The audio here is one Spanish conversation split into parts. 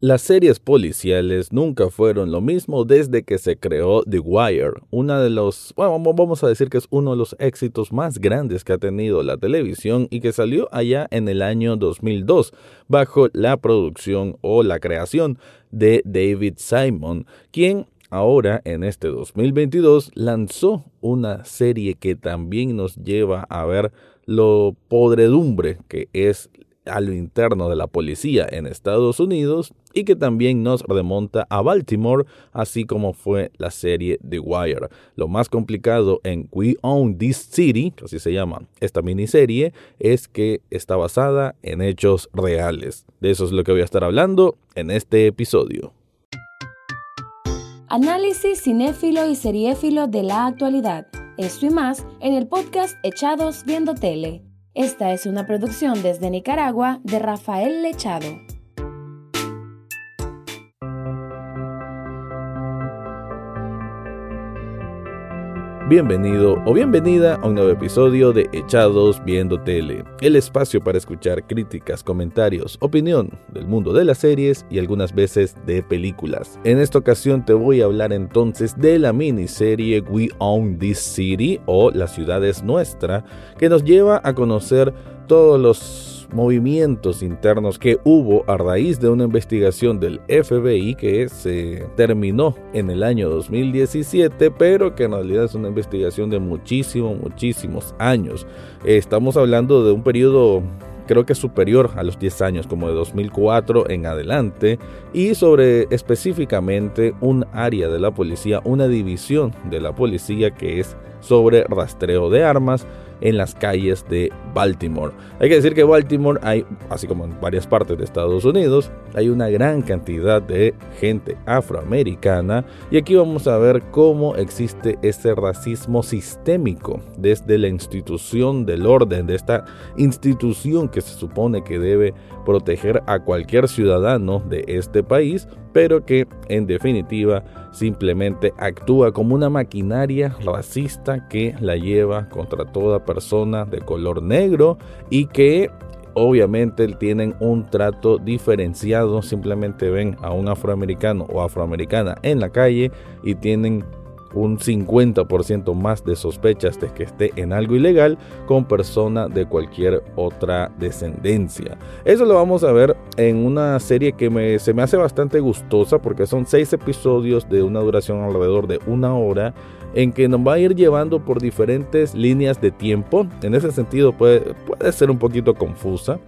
Las series policiales nunca fueron lo mismo desde que se creó The Wire, una de los, bueno, vamos a decir que es uno de los éxitos más grandes que ha tenido la televisión y que salió allá en el año 2002 bajo la producción o la creación de David Simon, quien ahora en este 2022 lanzó una serie que también nos lleva a ver lo podredumbre que es a lo interno de la policía en Estados Unidos y que también nos remonta a Baltimore, así como fue la serie The Wire. Lo más complicado en We Own This City, así se llama esta miniserie, es que está basada en hechos reales. De eso es lo que voy a estar hablando en este episodio. Análisis cinéfilo y seriéfilo de la actualidad. Esto y más en el podcast Echados Viendo Tele. Esta es una producción desde Nicaragua de Rafael Lechado. Bienvenido o bienvenida a un nuevo episodio de Echados Viendo Tele, el espacio para escuchar críticas, comentarios, opinión del mundo de las series y algunas veces de películas. En esta ocasión te voy a hablar entonces de la miniserie We Own This City o La ciudad es nuestra, que nos lleva a conocer todos los movimientos internos que hubo a raíz de una investigación del FBI que se terminó en el año 2017, pero que en realidad es una investigación de muchísimos, muchísimos años. Estamos hablando de un periodo creo que superior a los 10 años, como de 2004 en adelante, y sobre específicamente un área de la policía, una división de la policía que es sobre rastreo de armas, en las calles de Baltimore. Hay que decir que Baltimore hay, así como en varias partes de Estados Unidos, hay una gran cantidad de gente afroamericana y aquí vamos a ver cómo existe ese racismo sistémico desde la institución del orden, de esta institución que se supone que debe proteger a cualquier ciudadano de este país, pero que en definitiva simplemente actúa como una maquinaria racista que la lleva contra toda persona de color negro y que obviamente tienen un trato diferenciado, simplemente ven a un afroamericano o afroamericana en la calle y tienen un 50% más de sospechas de que esté en algo ilegal con persona de cualquier otra descendencia. Eso lo vamos a ver en una serie que se me hace bastante gustosa porque son seis episodios de una duración alrededor de una hora en que nos va a ir llevando por diferentes líneas de tiempo. En ese sentido puede, puede ser un poquito confusa.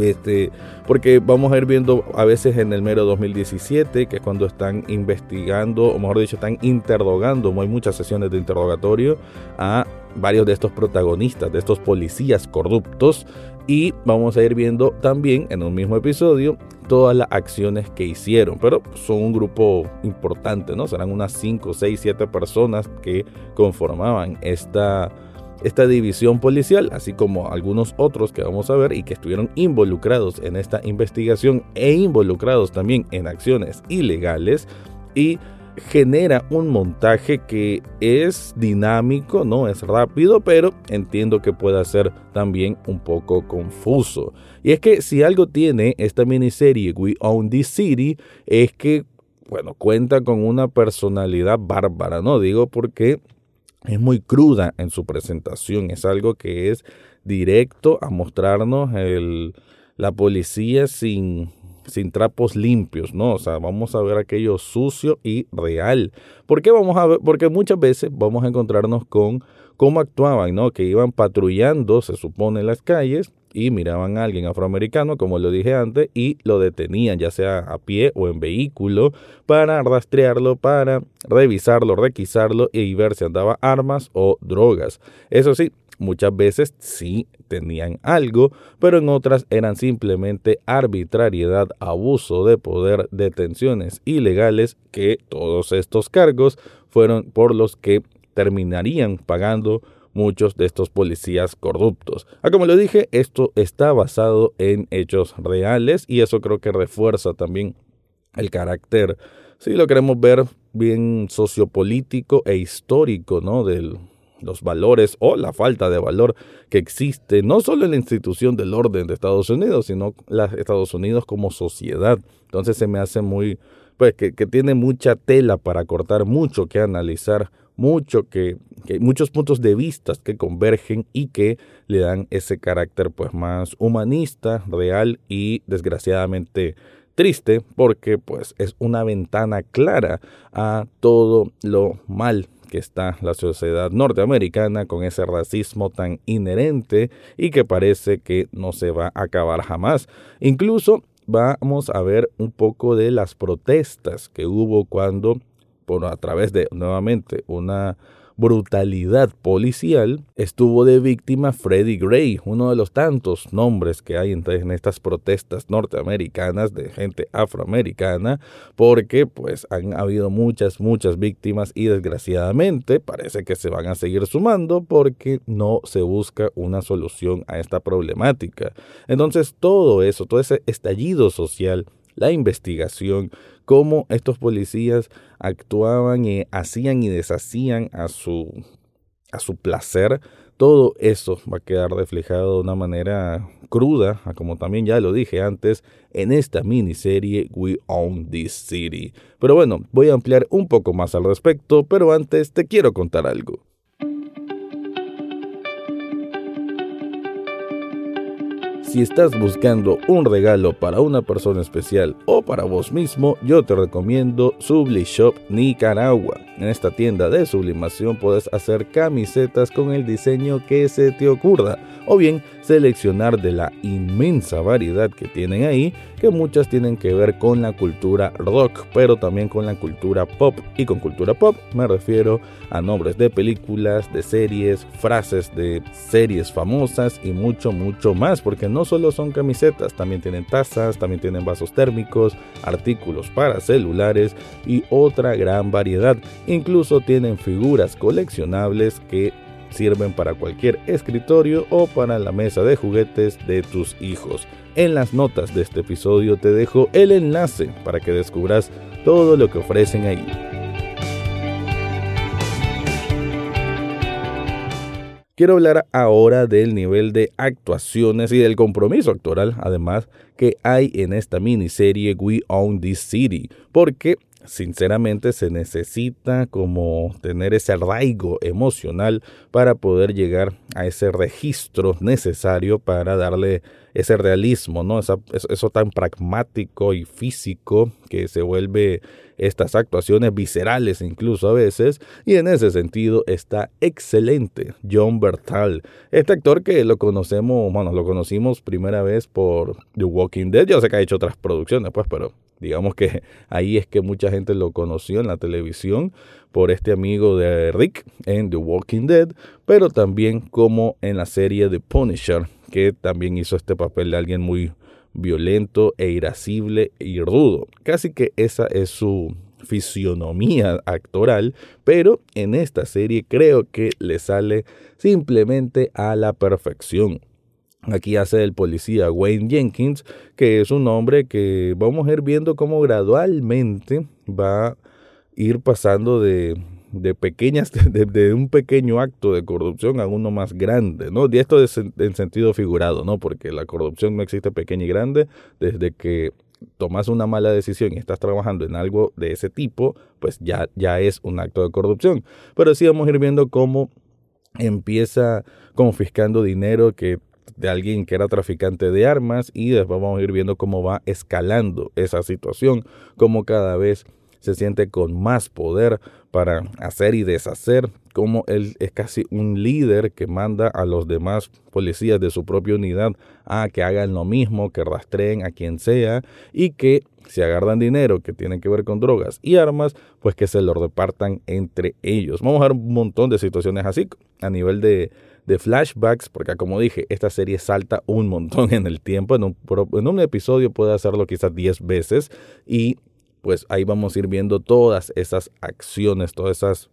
Este, porque vamos a ir viendo a veces en el mero 2017, que es cuando están investigando, o mejor dicho, están interrogando, hay muchas sesiones de interrogatorio a varios de estos protagonistas, de estos policías corruptos, y vamos a ir viendo también en un mismo episodio todas las acciones que hicieron, pero son un grupo importante, ¿no? Serán unas 5, 6, 7 personas que conformaban esta esta división policial, así como algunos otros que vamos a ver y que estuvieron involucrados en esta investigación e involucrados también en acciones ilegales y genera un montaje que es dinámico, no es rápido, pero entiendo que pueda ser también un poco confuso. Y es que si algo tiene esta miniserie We Own This City es que bueno, cuenta con una personalidad bárbara, ¿no? Digo porque es muy cruda en su presentación, es algo que es directo a mostrarnos el, la policía sin, sin trapos limpios, ¿no? O sea, vamos a ver aquello sucio y real. ¿Por qué vamos a ver? Porque muchas veces vamos a encontrarnos con cómo actuaban, ¿no? Que iban patrullando, se supone, las calles y miraban a alguien afroamericano, como lo dije antes, y lo detenían, ya sea a pie o en vehículo, para rastrearlo, para revisarlo, requisarlo y ver si andaba armas o drogas. Eso sí, muchas veces sí tenían algo, pero en otras eran simplemente arbitrariedad, abuso de poder, detenciones ilegales, que todos estos cargos fueron por los que terminarían pagando muchos de estos policías corruptos. Ah, como lo dije, esto está basado en hechos reales y eso creo que refuerza también el carácter, si lo queremos ver bien sociopolítico e histórico, ¿no? Del, los valores o la falta de valor que existe no solo en la institución del orden de Estados Unidos, sino los Estados Unidos como sociedad. Entonces se me hace muy, pues que, que tiene mucha tela para cortar, mucho que analizar, mucho que, que, muchos puntos de vista que convergen y que le dan ese carácter pues más humanista, real y desgraciadamente triste porque pues es una ventana clara a todo lo mal que está la sociedad norteamericana con ese racismo tan inherente y que parece que no se va a acabar jamás. Incluso vamos a ver un poco de las protestas que hubo cuando a través de nuevamente una brutalidad policial, estuvo de víctima Freddie Gray, uno de los tantos nombres que hay en estas protestas norteamericanas de gente afroamericana, porque pues han habido muchas, muchas víctimas y desgraciadamente parece que se van a seguir sumando porque no se busca una solución a esta problemática. Entonces todo eso, todo ese estallido social, la investigación, cómo estos policías actuaban y hacían y deshacían a su, a su placer, todo eso va a quedar reflejado de una manera cruda, como también ya lo dije antes, en esta miniserie We Own This City. Pero bueno, voy a ampliar un poco más al respecto, pero antes te quiero contar algo. Si estás buscando un regalo para una persona especial o para vos mismo, yo te recomiendo Subli Shop Nicaragua. En esta tienda de sublimación puedes hacer camisetas con el diseño que se te ocurra o bien seleccionar de la inmensa variedad que tienen ahí, que muchas tienen que ver con la cultura rock, pero también con la cultura pop. Y con cultura pop me refiero a nombres de películas, de series, frases de series famosas y mucho, mucho más, porque no solo son camisetas, también tienen tazas, también tienen vasos térmicos, artículos para celulares y otra gran variedad. Incluso tienen figuras coleccionables que sirven para cualquier escritorio o para la mesa de juguetes de tus hijos. En las notas de este episodio te dejo el enlace para que descubras todo lo que ofrecen ahí. Quiero hablar ahora del nivel de actuaciones y del compromiso actoral, además, que hay en esta miniserie We Own This City, porque sinceramente se necesita como tener ese arraigo emocional para poder llegar a ese registro necesario para darle ese realismo, ¿no? eso tan pragmático y físico que se vuelve estas actuaciones viscerales incluso a veces, y en ese sentido está excelente John Bertal, este actor que lo conocemos, bueno, lo conocimos primera vez por The Walking Dead, yo sé que ha hecho otras producciones, pues, pero Digamos que ahí es que mucha gente lo conoció en la televisión por este amigo de Rick en The Walking Dead, pero también como en la serie The Punisher, que también hizo este papel de alguien muy violento e irascible y rudo. Casi que esa es su fisionomía actoral, pero en esta serie creo que le sale simplemente a la perfección. Aquí hace el policía Wayne Jenkins, que es un hombre que vamos a ir viendo cómo gradualmente va a ir pasando de, de pequeñas, de, un pequeño acto de corrupción a uno más grande, ¿no? Y esto es en, sentido figurado, ¿no? Porque la corrupción no existe pequeña y grande, desde que tomas una mala decisión y estás trabajando en algo de ese tipo, pues ya, ya es un acto de corrupción. Pero sí vamos a ir viendo cómo empieza confiscando dinero que de alguien que era traficante de armas y después vamos a ir viendo cómo va escalando esa situación, cómo cada vez se siente con más poder para hacer y deshacer, como él es casi un líder que manda a los demás policías de su propia unidad a que hagan lo mismo, que rastreen a quien sea y que si agarran dinero que tiene que ver con drogas y armas, pues que se lo repartan entre ellos. Vamos a ver un montón de situaciones así a nivel de de flashbacks, porque como dije, esta serie salta un montón en el tiempo, en un, en un episodio puede hacerlo quizás 10 veces y pues ahí vamos a ir viendo todas esas acciones, todas esas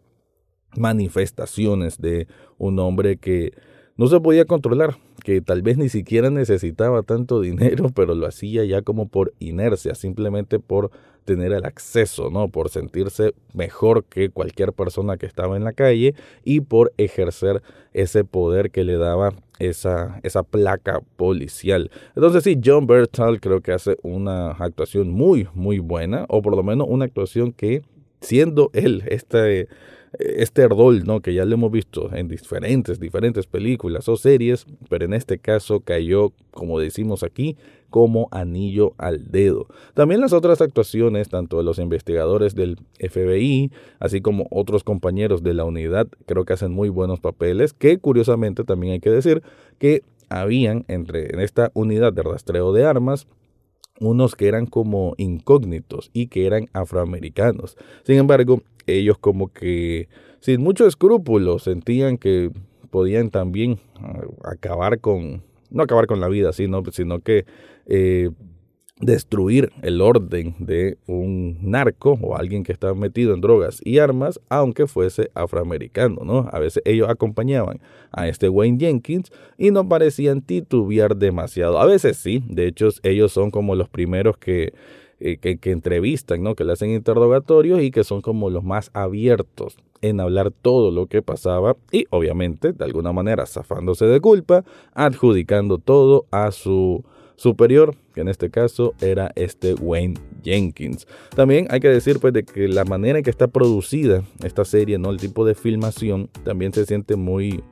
manifestaciones de un hombre que no se podía controlar, que tal vez ni siquiera necesitaba tanto dinero, pero lo hacía ya como por inercia, simplemente por tener el acceso, ¿no? Por sentirse mejor que cualquier persona que estaba en la calle y por ejercer ese poder que le daba esa, esa placa policial. Entonces sí, John Bertal creo que hace una actuación muy, muy buena, o por lo menos una actuación que siendo él este este rol, ¿no? Que ya lo hemos visto en diferentes, diferentes películas o series, pero en este caso cayó, como decimos aquí, como anillo al dedo. También las otras actuaciones, tanto de los investigadores del FBI, así como otros compañeros de la unidad, creo que hacen muy buenos papeles, que curiosamente también hay que decir que habían entre en esta unidad de rastreo de armas unos que eran como incógnitos y que eran afroamericanos. Sin embargo, ellos como que sin mucho escrúpulo sentían que podían también ah, acabar con, no acabar con la vida, sino, sino que eh, destruir el orden de un narco o alguien que estaba metido en drogas y armas, aunque fuese afroamericano, ¿no? A veces ellos acompañaban a este Wayne Jenkins y no parecían titubear demasiado. A veces sí, de hecho ellos son como los primeros que, eh, que, que entrevistan, ¿no? Que le hacen interrogatorios y que son como los más abiertos en hablar todo lo que pasaba y obviamente de alguna manera zafándose de culpa, adjudicando todo a su superior, que en este caso era este Wayne Jenkins. También hay que decir pues de que la manera en que está producida esta serie, ¿no? El tipo de filmación también se siente muy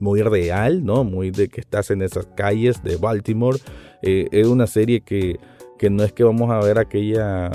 muy real, ¿no? Muy de que estás en esas calles de Baltimore. Eh, es una serie que, que no es que vamos a ver aquella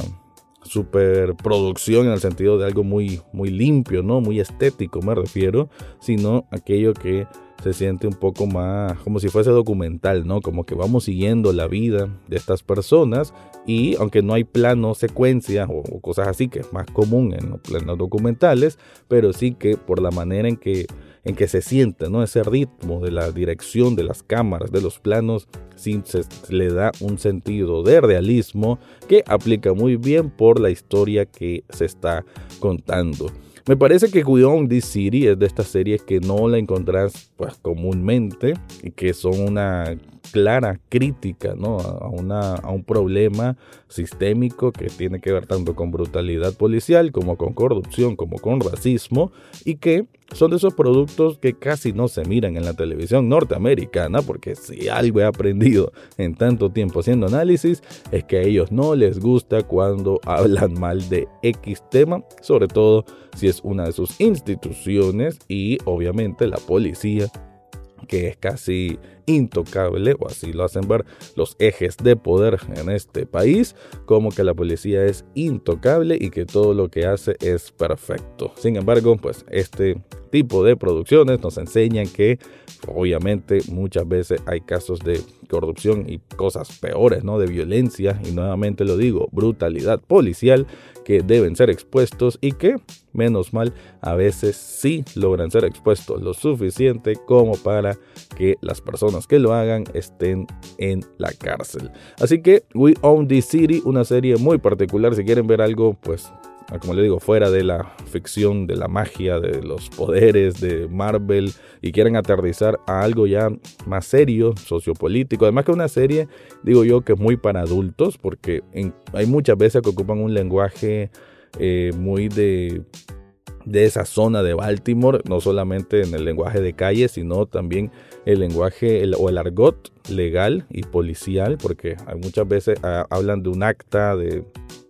superproducción en el sentido de algo muy, muy limpio, ¿no? Muy estético me refiero, sino aquello que se siente un poco más como si fuese documental, ¿no? Como que vamos siguiendo la vida de estas personas y aunque no hay plano secuencia o, cosas así, que es más común en los planos documentales, pero sí que por la manera en que en que se siente, ¿no? Ese ritmo de la dirección de las cámaras, de los planos, sí se le da un sentido de realismo que aplica muy bien por la historia que se está contando. Me parece que Beyond This City es de estas series que no la encontrás pues comúnmente y que son una clara crítica ¿no? a, una, a un problema sistémico que tiene que ver tanto con brutalidad policial como con corrupción, como con racismo y que son de esos productos que casi no se miran en la televisión norteamericana porque si algo he aprendido en tanto tiempo haciendo análisis es que a ellos no les gusta cuando hablan mal de X tema, sobre todo si es una de sus instituciones y obviamente la policía que es casi intocable, o así lo hacen ver los ejes de poder en este país, como que la policía es intocable y que todo lo que hace es perfecto. Sin embargo, pues este tipo de producciones nos enseñan que obviamente muchas veces hay casos de corrupción y cosas peores, ¿no? De violencia y nuevamente lo digo, brutalidad policial que deben ser expuestos y que, menos mal, a veces sí logran ser expuestos lo suficiente como para que las personas que lo hagan estén en la cárcel. Así que We Own This City, una serie muy particular, si quieren ver algo, pues como le digo, fuera de la ficción, de la magia, de los poderes de Marvel y quieren aterrizar a algo ya más serio, sociopolítico. Además que una serie, digo yo, que es muy para adultos porque hay muchas veces que ocupan un lenguaje eh, muy de de esa zona de Baltimore, no solamente en el lenguaje de calle, sino también el lenguaje o el argot legal y policial, porque muchas veces ah, hablan de un acta, de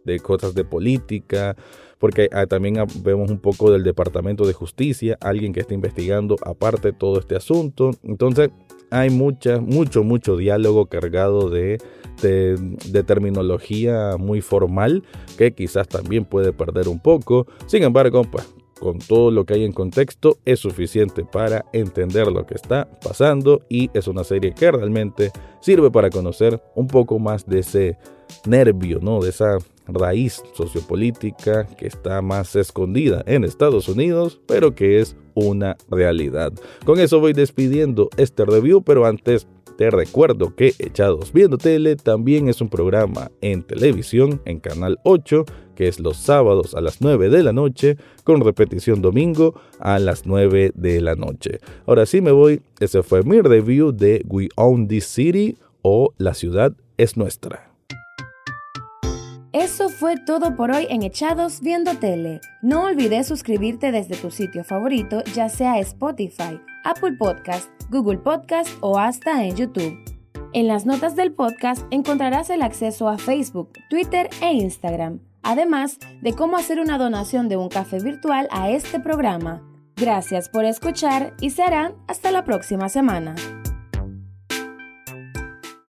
de cosas de política, porque ah, también vemos un poco del Departamento de Justicia, alguien que está investigando aparte todo este asunto. Entonces hay mucha, mucho, mucho diálogo cargado de, de, terminología muy formal que quizás también puede perder un poco. Sin embargo, pues con todo lo que hay en contexto es suficiente para entender lo que está pasando y es una serie que realmente sirve para conocer un poco más de ese nervio, ¿no? De esa raíz sociopolítica que está más escondida en Estados Unidos, pero que es una realidad. Con eso voy despidiendo este review, pero antes te recuerdo que Echados Viendo Tele también es un programa en televisión en Canal 8 que es los sábados a las 9 de la noche, con repetición domingo a las 9 de la noche. Ahora sí me voy, ese fue mi review de We Own This City o La ciudad es nuestra. Eso fue todo por hoy en Echados Viendo Tele. No olvides suscribirte desde tu sitio favorito, ya sea Spotify, Apple Podcast, Google Podcast o hasta en YouTube. En las notas del podcast encontrarás el acceso a Facebook, Twitter e Instagram, además de cómo hacer una donación de un café virtual a este programa. Gracias por escuchar y serán hasta la próxima semana.